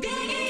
Baby.